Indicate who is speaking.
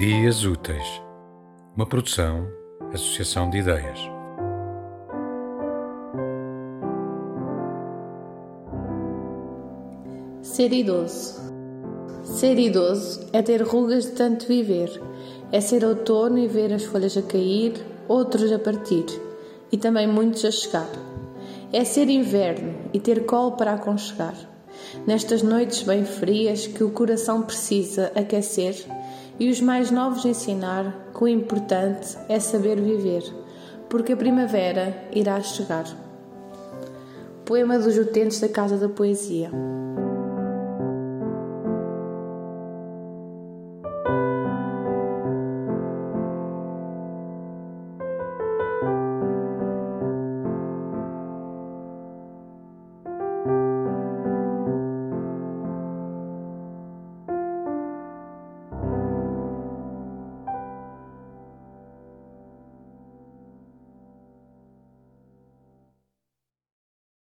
Speaker 1: Dias Úteis, uma produção, associação de ideias.
Speaker 2: Ser idoso. Ser idoso é ter rugas de tanto viver, é ser outono e ver as folhas a cair, outros a partir e também muitos a chegar. É ser inverno e ter colo para aconchegar. Nestas noites bem frias que o coração precisa aquecer e os mais novos ensinar que o importante é saber viver, porque a primavera irá chegar. Poema dos utentes da Casa da Poesia.